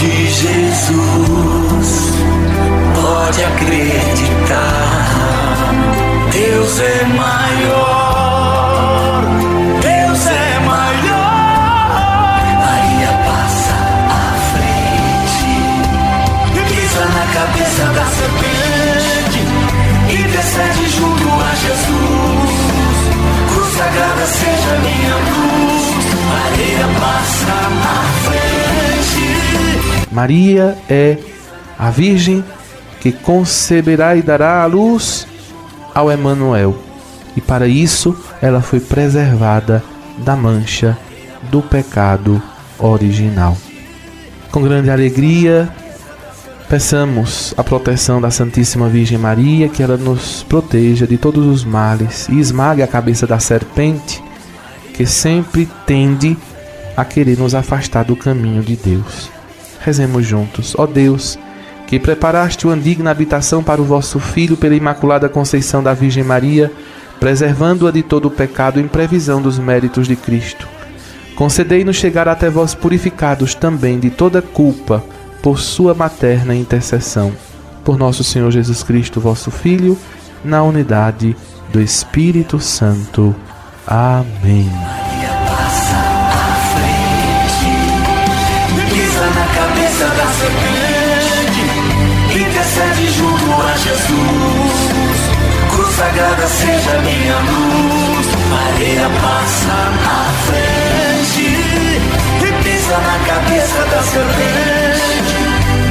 Jesus. Maria é a Virgem que conceberá e dará a luz ao Emanuel. E para isso ela foi preservada da mancha do pecado original. Com grande alegria, Peçamos a proteção da Santíssima Virgem Maria, que ela nos proteja de todos os males e esmague a cabeça da serpente que sempre tende a querer nos afastar do caminho de Deus. Rezemos juntos. Ó Deus, que preparaste uma digna habitação para o vosso Filho pela Imaculada Conceição da Virgem Maria, preservando-a de todo o pecado em previsão dos méritos de Cristo. Concedei-nos chegar até vós purificados também de toda culpa por sua materna intercessão. Por nosso Senhor Jesus Cristo, vosso Filho, na unidade do Espírito Santo. Amém. Seja minha luz, Maria passa à frente, e pisa na cabeça da serpente,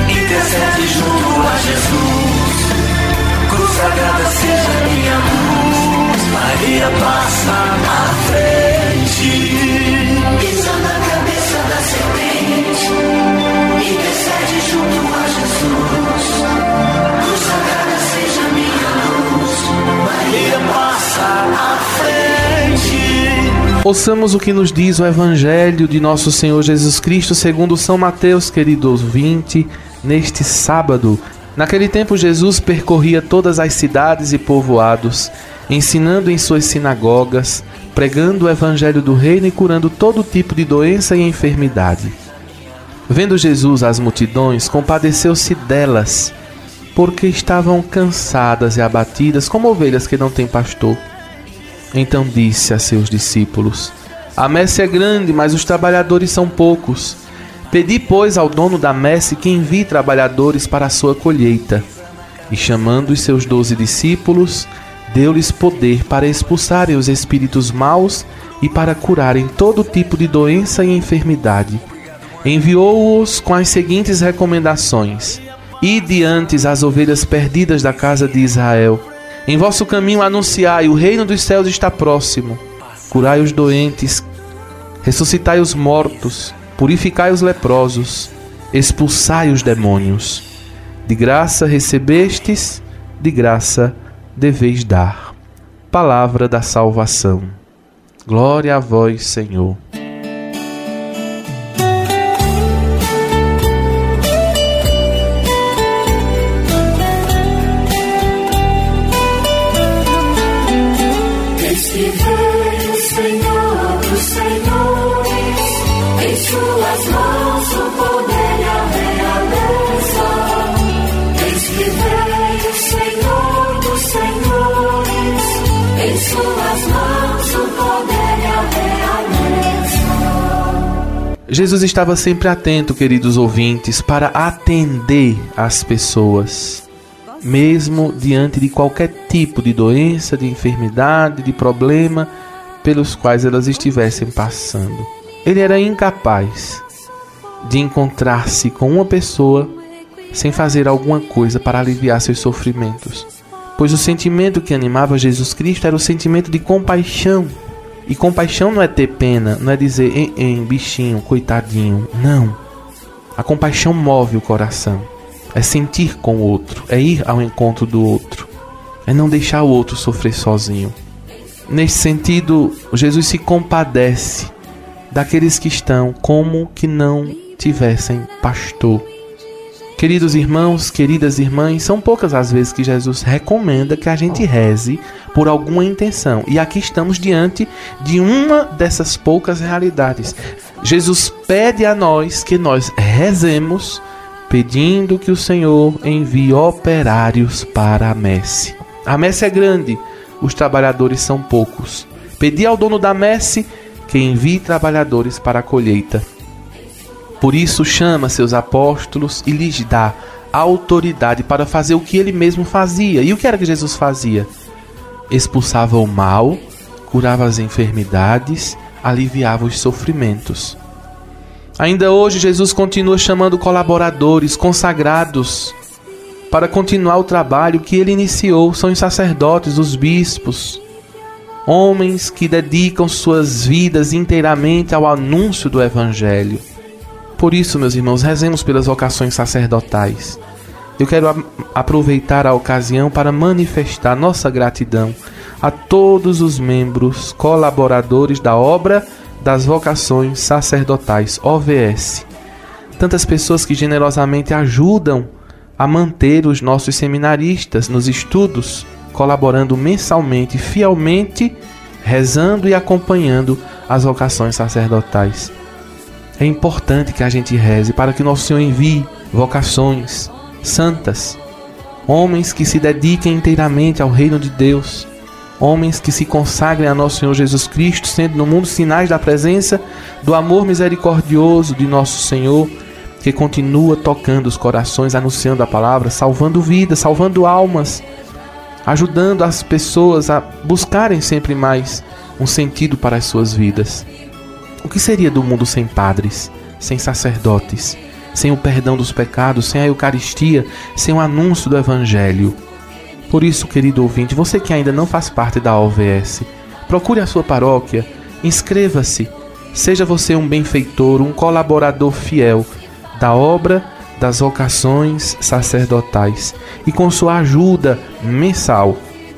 intercede junto a Jesus. Cruz sagrada seja minha luz, Maria passa à frente. Ouçamos o que nos diz o Evangelho de nosso Senhor Jesus Cristo segundo São Mateus, querido ouvinte, neste sábado. Naquele tempo Jesus percorria todas as cidades e povoados, ensinando em suas sinagogas, pregando o evangelho do reino e curando todo tipo de doença e enfermidade. Vendo Jesus as multidões, compadeceu-se delas, porque estavam cansadas e abatidas como ovelhas que não têm pastor. Então disse a seus discípulos: A messe é grande, mas os trabalhadores são poucos. Pedi, pois, ao dono da messe que envie trabalhadores para a sua colheita. E chamando os seus doze discípulos, deu-lhes poder para expulsarem os espíritos maus e para curarem todo tipo de doença e enfermidade. Enviou-os com as seguintes recomendações: Ide antes as ovelhas perdidas da casa de Israel. Em vosso caminho anunciai: o reino dos céus está próximo. Curai os doentes, ressuscitai os mortos, purificai os leprosos, expulsai os demônios. De graça recebestes, de graça deveis dar. Palavra da salvação. Glória a vós, Senhor. Jesus estava sempre atento, queridos ouvintes, para atender as pessoas, mesmo diante de qualquer tipo de doença, de enfermidade, de problema pelos quais elas estivessem passando. Ele era incapaz de encontrar-se com uma pessoa sem fazer alguma coisa para aliviar seus sofrimentos, pois o sentimento que animava Jesus Cristo era o sentimento de compaixão E compaixão não é ter pena, não é dizer, em, em bichinho, coitadinho. Não. A compaixão move o coração. É sentir com o outro, é ir ao encontro do outro, é não deixar o outro sofrer sozinho. Nesse sentido, Jesus se compadece daqueles que estão como que não tivessem pastor. Queridos irmãos, queridas irmãs, são poucas as vezes que Jesus recomenda que a gente reze por alguma intenção. E aqui estamos diante de uma dessas poucas realidades. Jesus pede a nós que nós rezemos pedindo que o Senhor envie operários para a messe. A messe é grande, os trabalhadores são poucos. Pedi ao dono da messe que envie trabalhadores para a colheita. Por isso chama seus apóstolos e lhes dá autoridade para fazer o que ele mesmo fazia. E o que era que Jesus fazia? Expulsava o mal, curava as enfermidades, aliviava os sofrimentos. Ainda hoje, Jesus continua chamando colaboradores consagrados para continuar o trabalho que ele iniciou. São os sacerdotes, os bispos, homens que dedicam suas vidas inteiramente ao anúncio do Evangelho. Por isso, meus irmãos, rezemos pelas vocações sacerdotais. Eu quero aproveitar a ocasião para manifestar nossa gratidão a todos os membros colaboradores da obra das vocações sacerdotais, OVS. Tantas pessoas que generosamente ajudam a manter os nossos seminaristas nos estudos, colaborando mensalmente, fielmente, rezando e acompanhando as vocações sacerdotais. É importante que a gente reze para que nosso Senhor envie vocações santas, homens que se dediquem inteiramente ao reino de Deus homens que se consagrem a nosso Senhor Jesus Cristo, sendo no mundo sinais da presença do amor misericordioso de nosso Senhor, que continua tocando os corações, anunciando a palavra, salvando vidas, salvando almas, ajudando as pessoas a buscarem sempre mais um sentido para as suas vidas. O que seria do mundo sem padres, sem sacerdotes, sem o perdão dos pecados, sem a Eucaristia, sem o anúncio do Evangelho? Por isso, querido ouvinte, você que ainda não faz parte da OVS, procure a sua paróquia, inscreva-se, seja você um benfeitor, um colaborador fiel da obra das vocações sacerdotais e com sua ajuda mensal,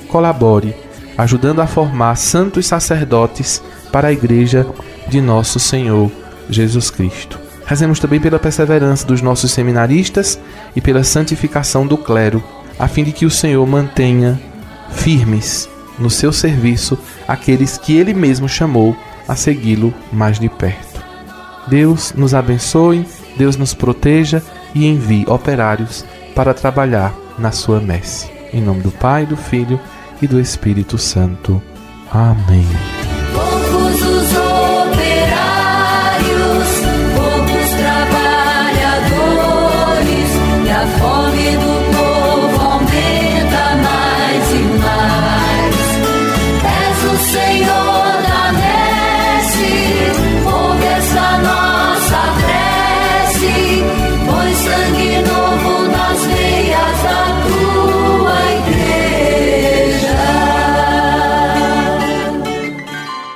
colabore, ajudando a formar santos sacerdotes para a igreja de nosso Senhor Jesus Cristo. Rezemos também pela perseverança dos nossos seminaristas e pela santificação do clero a fim de que o Senhor mantenha firmes no seu serviço aqueles que ele mesmo chamou a segui-lo mais de perto. Deus nos abençoe, Deus nos proteja e envie operários para trabalhar na sua messe. Em nome do Pai, do Filho e do Espírito Santo. Amém.